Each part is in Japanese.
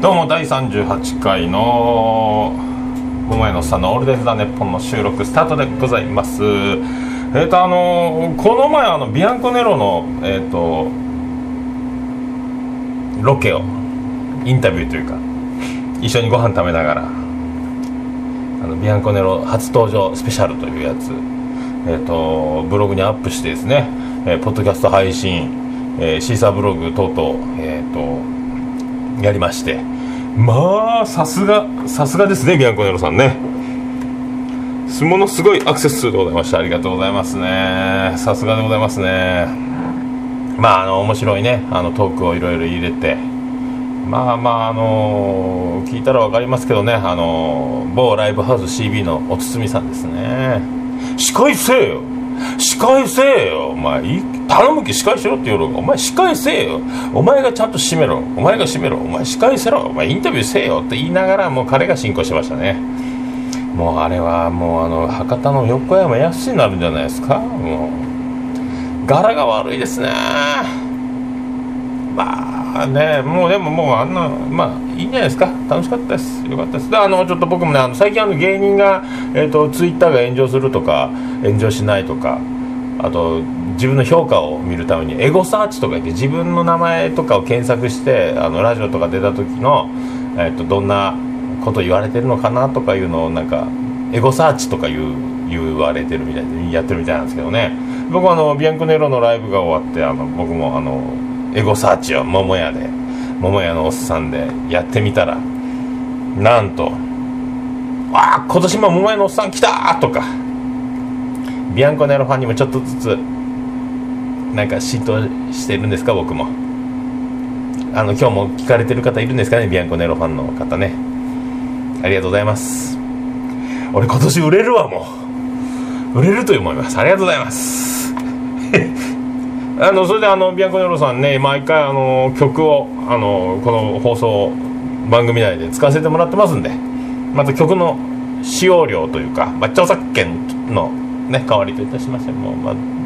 どうも第38回の桃屋のさんのオールデイズ・ザ・ネッポンの収録スタートでございます。えっ、とあのこの前あのビアンコネロのえっ、とロケをインタビューというか一緒にご飯食べながらあのビアンコネロ初登場スペシャルというやつえっ、とブログにアップしてですね、えーポッドキャスト配信、えーシーサーブログ等々えっ、とやりまして。まあさすがさすがですねビアンコネロさんね。ものすごいアクセス数でございました。ありがとうございますね。さすがでございますね。まああの面白いね。あのトークをいろいろ入れて。まあまああの聞いたら分かりますけどね。あの某ライブハウス CB のおつつみさんですね。司会せえよ。司会せえよ。お前い頼むき司会しろって言うのお前司会せえよ。お前がちゃんと締めろ。お前が締めろ。お前司会せろ。お前インタビューせえよって言いながらもう彼が進行してましたね。もうあれはもうあの博多の横山やすになるんじゃないですか。もう柄が悪いですね。まあねもうでももうあんなまあいいんじゃないですか。楽しかったです。よかったです。であのちょっと僕もねあの最近あの芸人が、えー、とツイッターが炎上するとか炎上しないとかあと自分の評価を見るためにエゴサーチとか言って自分の名前とかを検索してあのラジオとか出た時の、えー、とどんなこと言われてるのかなとかいうのをなんかエゴサーチとか言う言われてるみたいでやってるみたいなんですけどね僕はあのビアンコネロのライブが終わってあの僕もあのエゴサーチを桃屋で桃屋のおっさんでやってみたらなんと「ああ今年も桃屋のおっさん来た!」とかビアンコネロファンにもちょっとずつなんか浸透してるんですか僕も。あの今日も聞かれてる方いるんですかねビアンコネロファンの方ね。ありがとうございます。俺今年売れるわもう。売れると思います。ありがとうございます。あのそれであのビアンコネロさんね毎回あの曲をあのこの放送番組内で使わせてもらってますんで。また曲の使用料というか、まあ、著作権の、ね、代わりといたしましてもう、まあ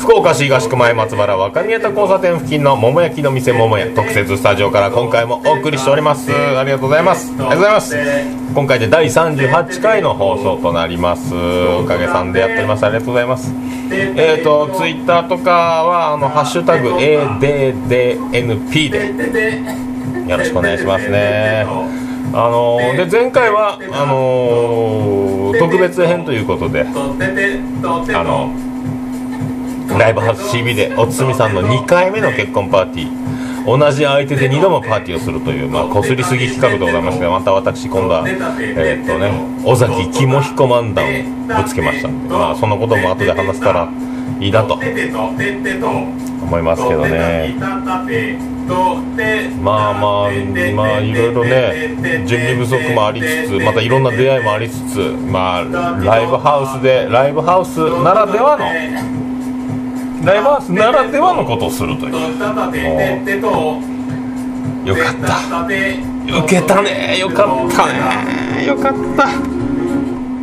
福岡市東区前松原若宮田交差点付近の桃焼きの店桃屋特設スタジオから今回もお送りしております。ありがとうございます。ありがとうございます。今回で第38回の放送となります。おかげさんでやっております。ありがとうございます。えっ、とツイッターとかはあの「ハッシュタグ #ADDNP」でよろしくお願いしますね。あので前回はあの特別編ということであのライブハウス CB でおつみさんの2回目の結婚パーティー。同じ相手で2度もパーティーをするというまあこすりすぎ企画でございますがまた私今度はえーっとね尾崎肝彦漫談をぶつけましたんでまあそのことも後で話せたらいいなと思いますけどね。まあまあまあいろいろね準備不足もありつつまたいろんな出会いもありつつまあライブハウスでライブハウスならではのライブハウスならではのことをするという。よかった。受けたね。よかったね。よかった。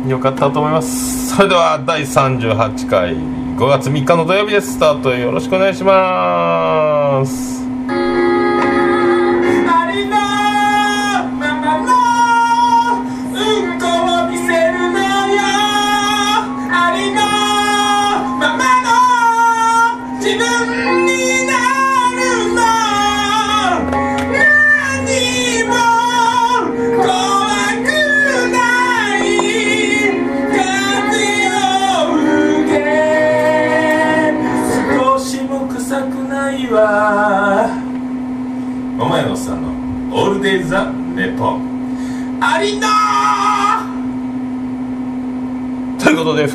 よかったと思います。それでは第38回。5月3日の土曜日です。スタート。よろしくお願いします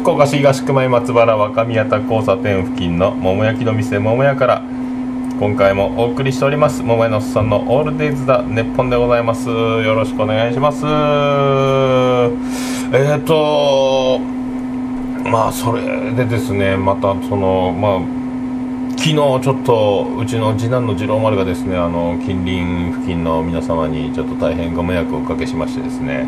福岡市東区前松原若宮田交差点付近の桃焼きの店桃屋から今回もお送りしております桃屋のさんのオールデイズだネッポンでございます。よろしくお願いします。えっ、ー、とまあそれでですねまたそのまあ昨日ちょっとうちの次男の次郎丸がですねあの近隣付近の皆様にちょっと大変ご迷惑をおかけしましてですね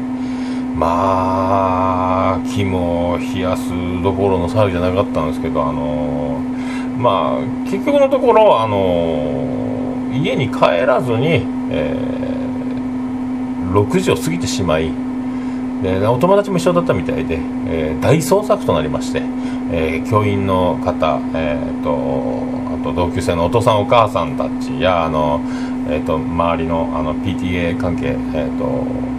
まあ肝を冷やすどころの騒ぎじゃなかったんですけどあのまあ結局のところあの家に帰らずに、えー、6時を過ぎてしまいでお友達も一緒だったみたいで、えー、大捜索となりまして、えー、教員の方、えーと、あと同級生のお父さんお母さんたちやあの、えーと、周りのあの PTA 関係、えーと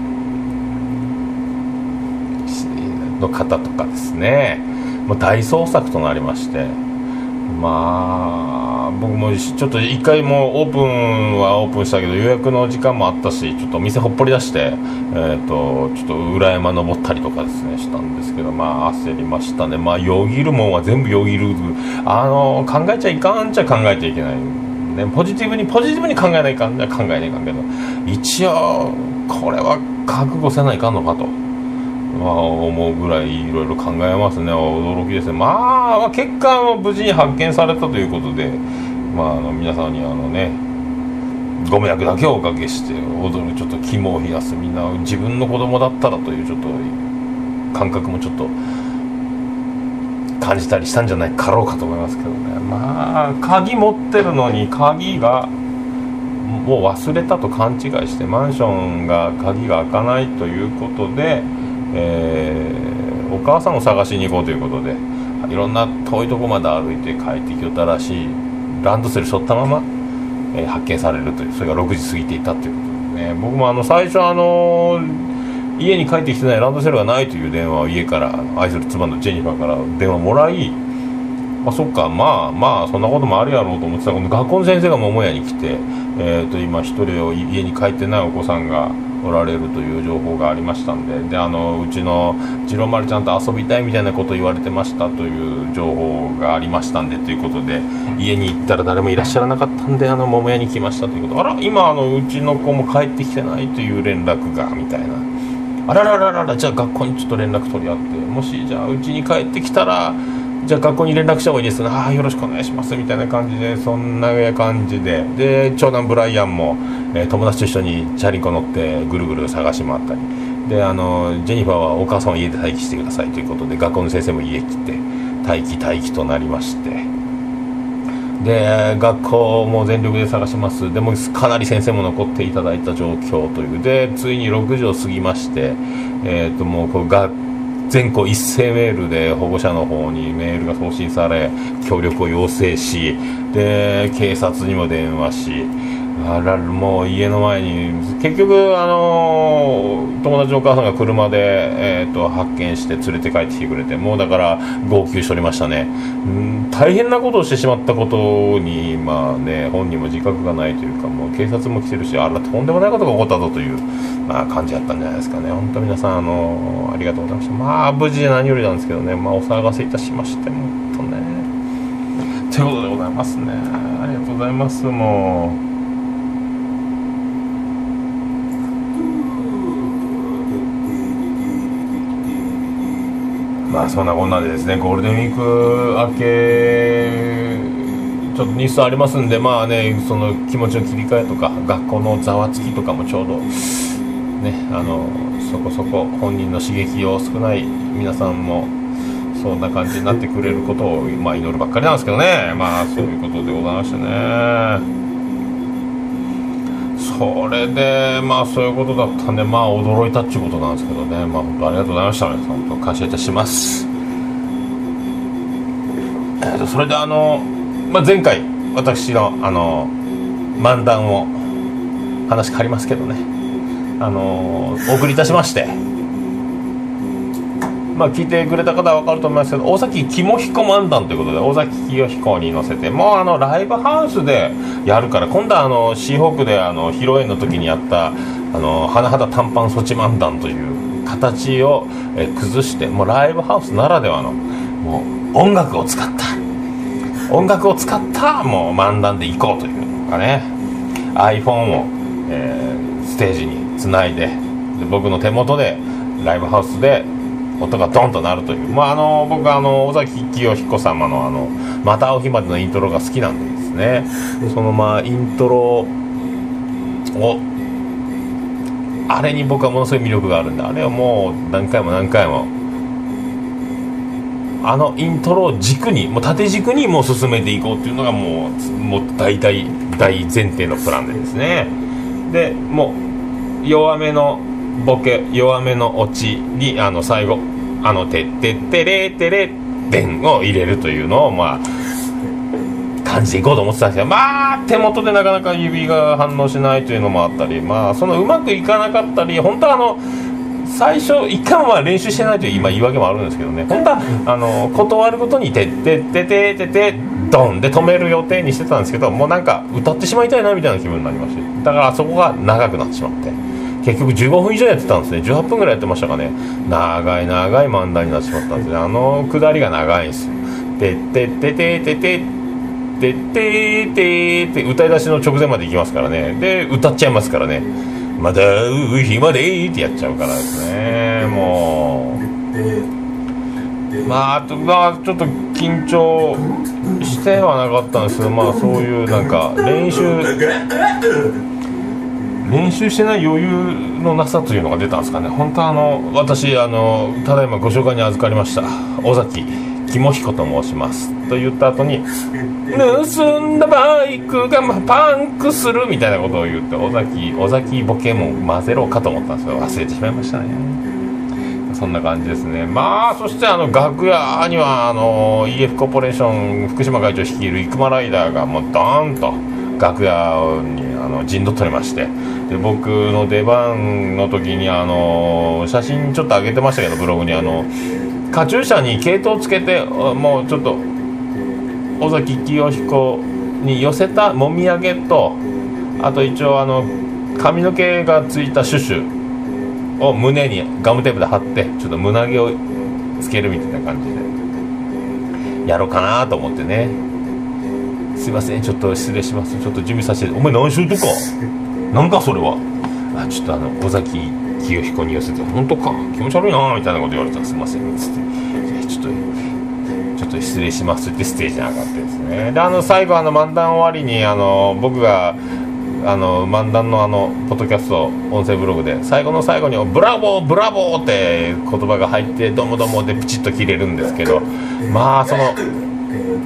の方とかですね。もう大捜索となりまして。まあ僕もちょっと1回もオープンはオープンしたけど予約の時間もあったしちょっと店ほっぽり出して、えーと、ちょっと裏山登ったりとかですねしたんですけどまあ焦りましたね。まあよぎるもんは全部よぎる。あの考えちゃいかんちゃ考えちゃいけない。ねポジティブにポジティブに考えないかんじゃ考えないかんけど一応これは覚悟せないかんのかと。まあ、思うぐらいいろいろ考えますね。驚きですね。まあまあ結果は無事に発見されたということでまああの皆さんにあのねご迷惑だけをおかけして踊るちょっと肝を冷やすみんな自分の子供だったらというちょっと感覚もちょっと感じたりしたんじゃないかろうかと思いますけどね。まあ鍵持ってるのに鍵がもう忘れたと勘違いしてマンションが鍵が開かないということでえー、お母さんを探しに行こうということでいろんな遠いとこまで歩いて帰ってきよったらしいランドセル背負ったまま、えー、発見されるというそれが6時過ぎていたということでね。僕もあの最初あの、家に帰ってきてないランドセルがないという電話を家から愛する妻のジェニファーから電話もらいまあ、そっかまあまあそんなこともあるやろうと思ってたけど学校の先生が桃屋に来て、えー、と今一人を家に帰ってないお子さんがおられるという情報がありましたんでであのうちの次郎丸ちゃんと遊びたいみたいなこと言われてましたという情報がありましたんでということで家に行ったら誰もいらっしゃらなかったんであの桃屋に来ましたということ。あら今あのうちの子も帰ってきてないという連絡がみたいな。あらららららじゃあ学校にちょっと連絡取り合ってもしじゃあうちに帰ってきたらじゃあ学校に連絡した方がいいですねああよろしくお願いしますみたいな感じでそんな感じで。で長男ブライアンも、えー、友達と一緒にチャリンコ乗ってぐるぐる探し回ったり。であのジェニファーはお母さんは家で待機してくださいということで学校の先生も家来て待機待機となりまして。で学校も全力で探します。でもかなり先生も残っていただいた状況という。でついに6時を過ぎまして、えー、ともうこう学全校一斉メールで保護者の方にメールが送信され協力を要請しで警察にも電話しあらもう家の前に結局、あの友達のお母さんが車で、えーと、発見して連れて帰ってきてくれてもうだから号泣しておりましたね。ん大変なことをしてしまったことに、まあね、本人も自覚がないというかもう警察も来てるしあらとんでもないことが起こったぞという、まあ、感じだったんじゃないですかね。本当皆さん、あのありがとうございました。まあ無事で何よりなんですけどね、まあ、お騒がせいたしまして本当ね。ということでございますね。ありがとうございますもう。まあそんなこんなでですねゴールデンウィーク明けちょっと日数ありますんでまあねその気持ちの切り替えとか学校のざわつきとかもちょうどねあのそこそこ本人の刺激を少ない皆さんもそんな感じになってくれることを、まあ、祈るばっかりなんですけどね。まあそういうことでございましてね。それでまあそういうことだったんでまあ驚いたっていうことなんですけどね。まあ本当ありがとうございました。皆さん本当感謝いたします。えー、とそれであの、まあ、前回私のあの漫談を話変わりますけどね。あのお送りいたしまして。まあ、聞いてくれた方は分かると思いますけど大崎肝彦漫談ということで大崎清彦に乗せてもうあのライブハウスでやるから今度はあのシーホークであの披露宴の時にやったあの甚だ短パン措置漫談という形をえ崩してもうライブハウスならではのもう音楽を使った。音楽を使ったもう漫談でいこうというのがね iPhone を、えーステージにつないでで僕の手元でライブハウスで音がドンとなるという、まあ、あの僕はあの尾崎清彦様のあの「また会う日まで」のイントロが好きなんでですね。そのまあイントロをあれに僕はものすごい魅力があるんであれをもう何回も何回もあのイントロを軸にもう縦軸にもう進めていこうっていうのがもうもう大体大前提のプランでですね。でもう弱めのボケ弱めのオチにあの最後「あのてってってれてれでん」を入れるというのをまあ感じていこうと思ってたんですけどまあ手元でなかなか指が反応しないというのもあったりまあそのうまくいかなかったり本当はあの最初一回も練習してないという今言い訳もあるんですけどね本当はあの断るごとに「てってっててててドン」で止める予定にしてたんですけどもうなんか歌ってしまいたいなみたいな気分になりましてだからあそこが長くなってしまって。結局15分以上やってたんですね。18分ぐらいやってましたかね。長い長い漫談になってしまったんですね。あのくだりが長いんですよ。てってってててててててって歌い出しの直前までいきますからね。で歌っちゃいますからね。まだう暇でってやっちゃうからですね。もう。まあ、あとまあちょっと緊張してはなかったんですけどまあそういうなんか練習練習してない余裕のなさというのが出たんですかね。本当あの私あのただいまご紹介に預かりました。尾崎肝彦と申します。と言った後に盗んだバイクがパンクするみたいなことを言って尾崎尾崎ボケも混ぜろかと思ったんですけど忘れてしまいましたね。そんな感じですね。まあそしてあの楽屋にはあの EF コーポレーション福島会長率いる生駒ライダーがもうドーンと楽屋にあの陣取っておりまして。で僕の出番の時にあの写真ちょっと上げてましたけどブログにあのカチューシャに毛糸をつけてもうちょっと尾崎清彦に寄せたもみあげとあと一応あの髪の毛がついたシュシュを胸にガムテープで貼ってちょっと胸毛をつけるみたいな感じでやろうかなと思ってね。すいません。ちょっと失礼します。ちょっと準備させて。お前何しようとか？なんかそれは？あちょっとあの尾崎清彦に寄せて本当か？気持ち悪いなみたいなこと言われたらすいません。っつって。ちょっとちょっと失礼します。ってステージに上がってですね。であの最後あの漫談終わりにあの僕があの漫談のあのポッドキャスト音声ブログで最後の最後に「ブラボーブラボー!」って言葉が入って「どもども」でピチッと切れるんですけどまあその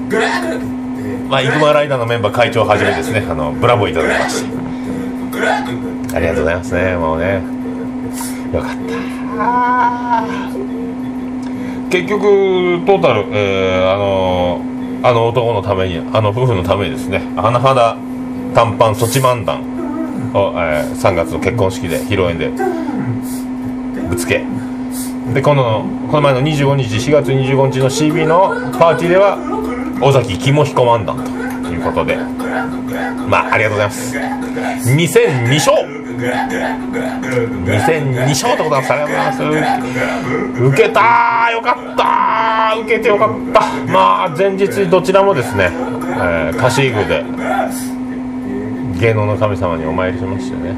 グラブまあイグマライダーのメンバー会長をはじめですね。あのブラボーいただきましてありがとうございますねもうね。よかった。結局トータル、えー、あのあの男のためにあの夫婦のためにですね花肌短パンソチ漫談を、えー、3月の結婚式で披露宴でぶつけ。でこのこの前の25日4月25日の CB のパーティーでは尾崎肝彦漫談ということで。まあありがとうございます。2戦2勝2戦2勝でございますありがとうございます受けたー。よかった受けてよかった。まあ前日どちらもですね、えー、カシーグで芸能の神様にお参りしましたね。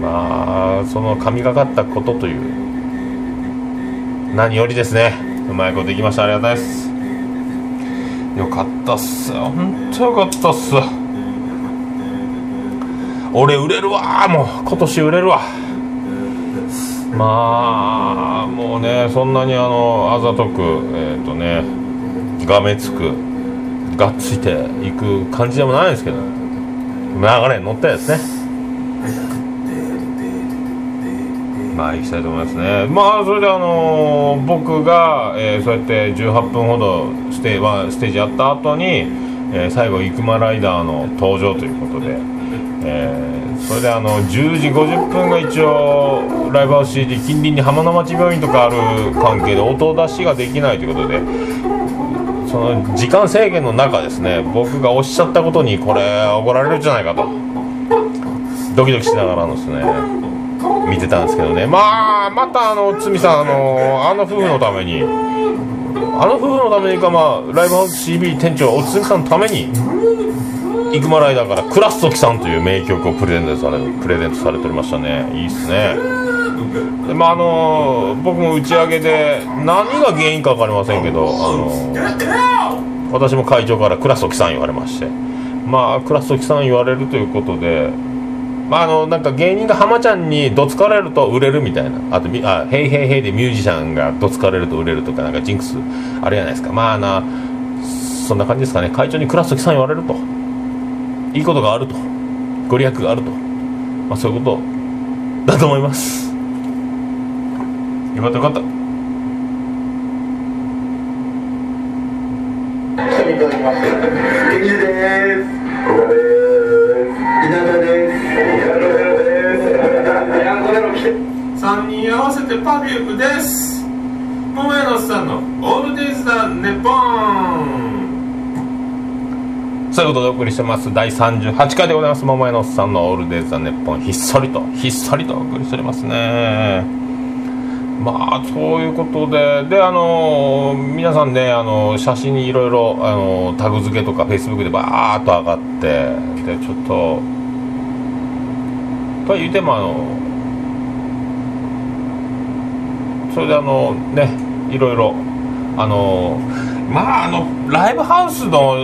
まあその神がかったことという何よりですね。うまいこといきました。ありがたいです。よかったっす本当よかったっす。俺売れるわもう。今年売れるわ。まあもうねそんなにあのあざとくえっ、ー、とねがめつくがっついていく感じでもないんですけど流れに乗ったやつね。まあ行きたいと思いますね。まあそれであの、僕が、えー、そうやって18分ほどテーステージやった後に、えー、最後生駒ライダーの登場ということで、えー、それであの10時50分が一応ライブハウス CD 近隣に浜名町病院とかある関係で音出しができないということでその時間制限の中ですね僕がおっしゃったことにこれ怒られるんじゃないかと。ドキドキしながらのですね見てたんですけどね。まあまたあの堤さんあのあの夫婦のためにあの夫婦のためにか、まあ、ライブハウス CB 店長おつみさんのために生駒ライダーから「クラストキさん」という名曲をプレゼントされプレゼントされておりましたね。いいっすね。でまああの僕も打ち上げで何が原因か分かりませんけどあの私も会長から「クラストキさん」言われまして。まあクラストキさん言われるということでまあ、あのなんか芸人が浜ちゃんにどつかれると売れるみたいな。あとみあ「ヘイヘイヘイ」でミュージシャンがどつかれると売れるとかなんかジンクスあれじゃないですか。まあなそんな感じですかね。会長にクラストキさん言われると。いいことがあると。ご利益があると、まあ、そういうことだと思います。よかったよかった。来ていま、す。合わせて Perfume です。桃屋のおっさんの「オールディーズ・ザ・ネポン」そういうことでお送りしてます。第38回でございます。桃屋のおっさんの「オールディーズ・ザ・ネポン」ひっそりとひっそりとお送りしておりますね。まあそういうことで。であの皆さんねあの写真にいろいろあのタグ付けとかフェイスブックでバーっと上がってでちょっととは言うてもあのそれであのねいろいろあのまああのライブハウスの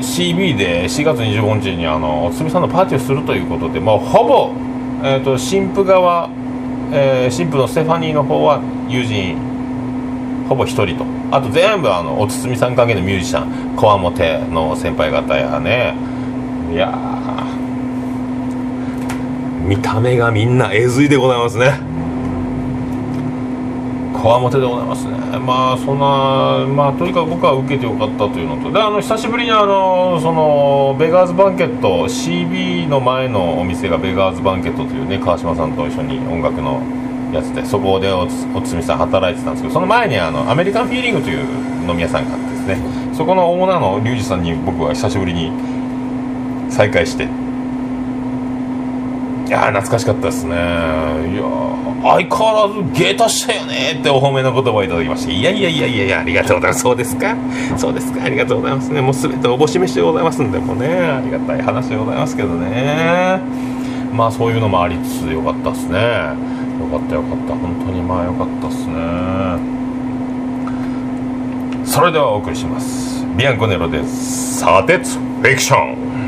CB で4月25日にあのおつみさんのパーティーをするということでもうほぼ、えー、と新婦側、えー新婦のステファニーの方は友人ほぼ1人と。あと全部あのおつみさん関係のミュージシャンこわもての先輩方やね。いや見た目がみんなえずいでございますね。わもてでございますね。まあそんなまあとにかく僕は受けてよかったというのと。であの久しぶりにあのそのベガーズバンケット CB の前のお店がベガーズバンケットというね川島さんと一緒に音楽のやつでそこでおつみさん働いてたんですけどその前にあのアメリカンフィーリングという飲み屋さんがあってですね。そこのオーナーのリュウジさんに僕は久しぶりに再会していや懐かしかったですね。いや相変わらず芸達したよねってお褒めの言葉をいただきまして。いやいやいやいやいやありがとうございます。そうですか？そうですか？ありがとうございますね。もう全ておぼし飯でございますんでもうね。ありがたい話でございますけどね。まあそういうのもありつつよかったですね。よかったよかった。本当にまあよかったですね。それではお送りします。ビアンコネロです砂鉄フィクション。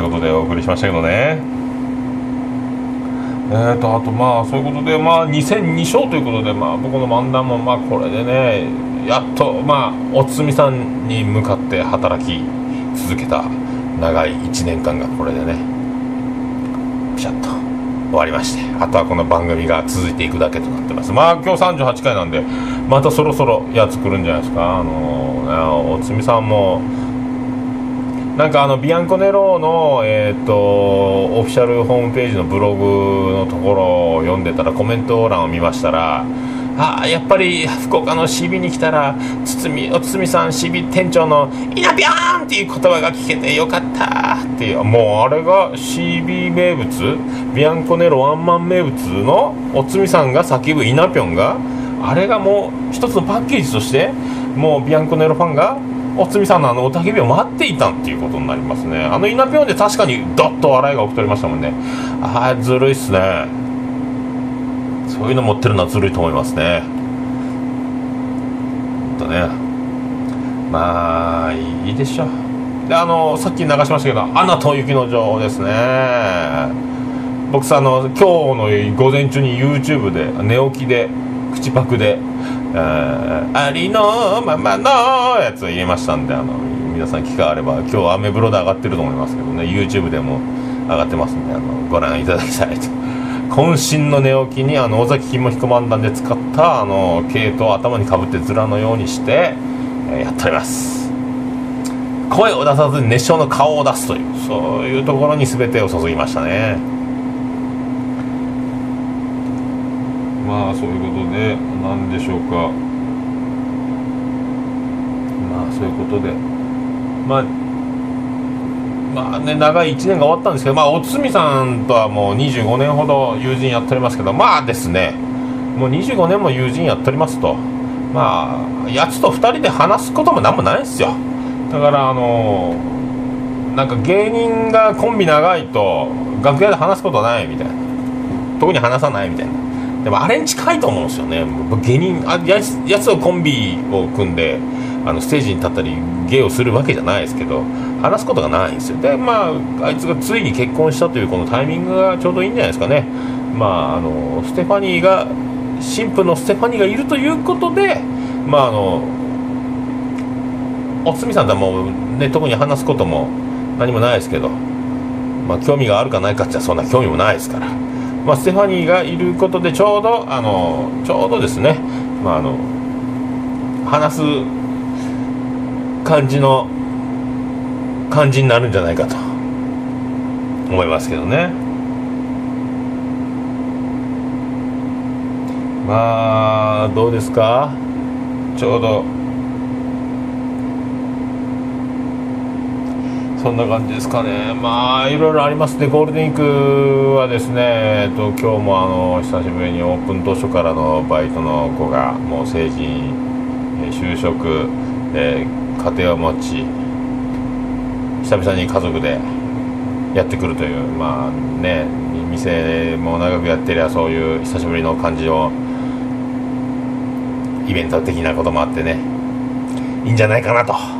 まあそういうことでお送りしましたけどね。えーとあとまあそういうことでまあ2戦2勝ということでまあ僕の漫談もまあこれでねやっとまあおつみさんに向かって働き続けた長い1年間がこれでねピシャッと終わりましてあとはこの番組が続いていくだけとなってます。まあ今日38回なんでまたそろそろやつ来るんじゃないですか。あのねおつみさんもなんかあのビアンコネローの、えー、とオフィシャルホームページのブログのところを読んでたらコメント欄を見ましたらあやっぱり福岡の CB に来たら堤お堤さん CB 店長の「イナビャーン!」っていう言葉が聞けてよかったっていうもうあれが CB 名物？ビアンコネロワンマン名物のおつみさんが叫ぶイナピョンが？あれがもう一つのパッケージとしてもうビアンコネロファンがおつみさんのあのおたけびを待っていたっていうことになりますね。あのイナピョンで確かにドッと笑いが起きておりましたもんね。ああずるいっすね。そういうの持ってるのはずるいと思いますね。ほんとね。まあいいでしょであのさっき流しましたけど「アナと雪の女王」ですね。僕さあの今日の午前中に YouTube で寝起きで口パクで「あありのままの」やつを入れましたんであの皆さん機会あれば今日アメブロで上がってると思いますけどね YouTube でも上がってますんであのご覧いただきたいと。渾身の寝起きにあの尾崎金も彦漫談で使ったあの毛糸を頭にかぶってズラのようにして、えーやっております。声を出さずに熱唱の顔を出すというそういうところに全てを注ぎましたね。まあそういうことで何でしょうか。まあそういうことで。まあまあね長い1年が終わったんですけどまあおつみさんとはもう25年ほど友人やっておりますけどまあですね。もう25年も友人やっておりますと。まあやつと2人で話すことも何もないですよ。だからあのなんか芸人がコンビ長いと楽屋で話すことないみたいな。特に話さないみたいな。でもあれに近いと思うんですよね。僕芸人あやつやつをコンビを組んであのステージに立ったり芸をするわけじゃないですけど話すことがないんですよ。でまああいつがついに結婚したというこのタイミングがちょうどいいんじゃないですかね。まああのステファニーが新婦のステファニーがいるということでまああのおつみさんとはもうね特に話すことも何もないですけどまあ興味があるかないかってそんな興味もないですから。まあ、ステファニーがいることでちょうどあのちょうどですね、まあ、あの話す感じの感じになるんじゃないかと思いますけどね。まあどうですか？ちょうどそんな感じですかね、まあいろいろありますね、ゴールデンウィークはですね、えっと今日もあの久しぶりにオープン当初からのバイトの子がもう成人、え就職、えー家庭を持ち、久々に家族でやってくるという、まあね、店も長くやってりゃ、そういう久しぶりの感じを、イベント的なこともあってね、いいんじゃないかなと。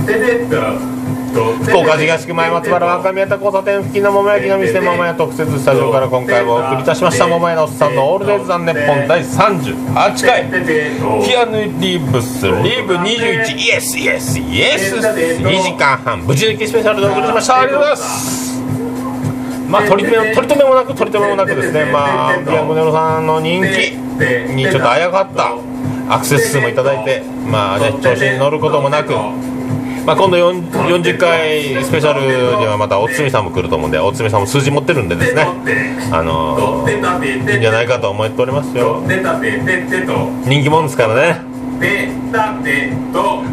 福岡東区前松原若宮田交差点付近の桃焼きの店桃屋特設スタジオから今回もお送りいたしました桃屋のおっさんのオールデイズ・ザ・ネッポン第38回。キアヌ・リーブスリーブ21イエスイエスイエス2時間半ぶち抜きスペシャルでお送りしましたありがとうございます。まあ取り留め取り留めもなく取り留めもなくですね。まあビアンコネロさんの人気にちょっとあやかったアクセス数もいただいてまあね調子に乗ることもなく。まあ、今度40回スペシャルにはまたおつみさんも来ると思うんでおつみさんも数字持ってるんでですね。あのーいいんじゃないかと思っておりますよ。人気者ですからね。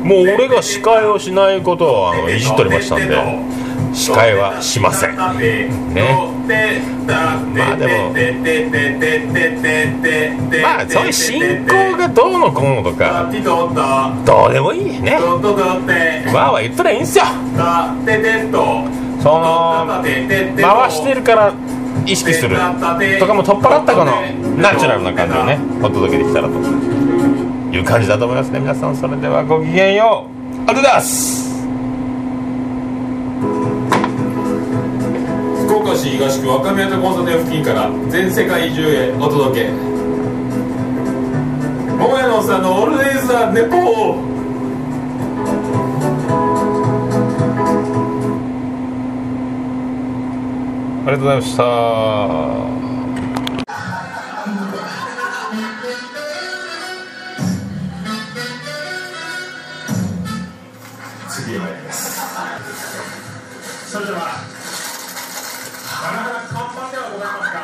もう俺が司会をしないことをあのいじっておりましたんで。司会はしません。ね。まあでもまあそういう進行がどうのこうのとかどうでもいいね。わーわー言ったらいいんすよ。その回してるから意識する。とかも取っ払ったこのナチュラルな感じをねお届けできたらという感じだと思いますね。皆さんそれではごきげんよう。ありがとうございます。市東区若宮と交差点付近から全世界中へお届け。桃屋のおっさんのオールデイズ・ザ・ネポー。ありがとうございました。次へ参ります。それでは。なかなか看板ではございますが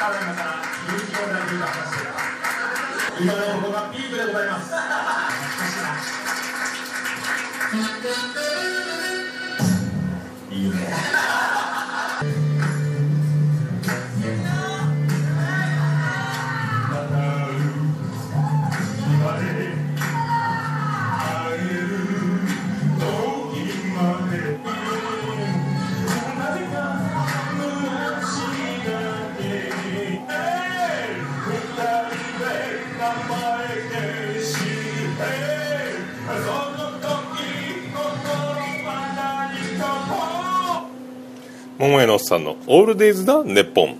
た。だいまから有機問題といたしまして今のところがピークでございます。桃屋のおっさんの「オールデイズ・だネッポン」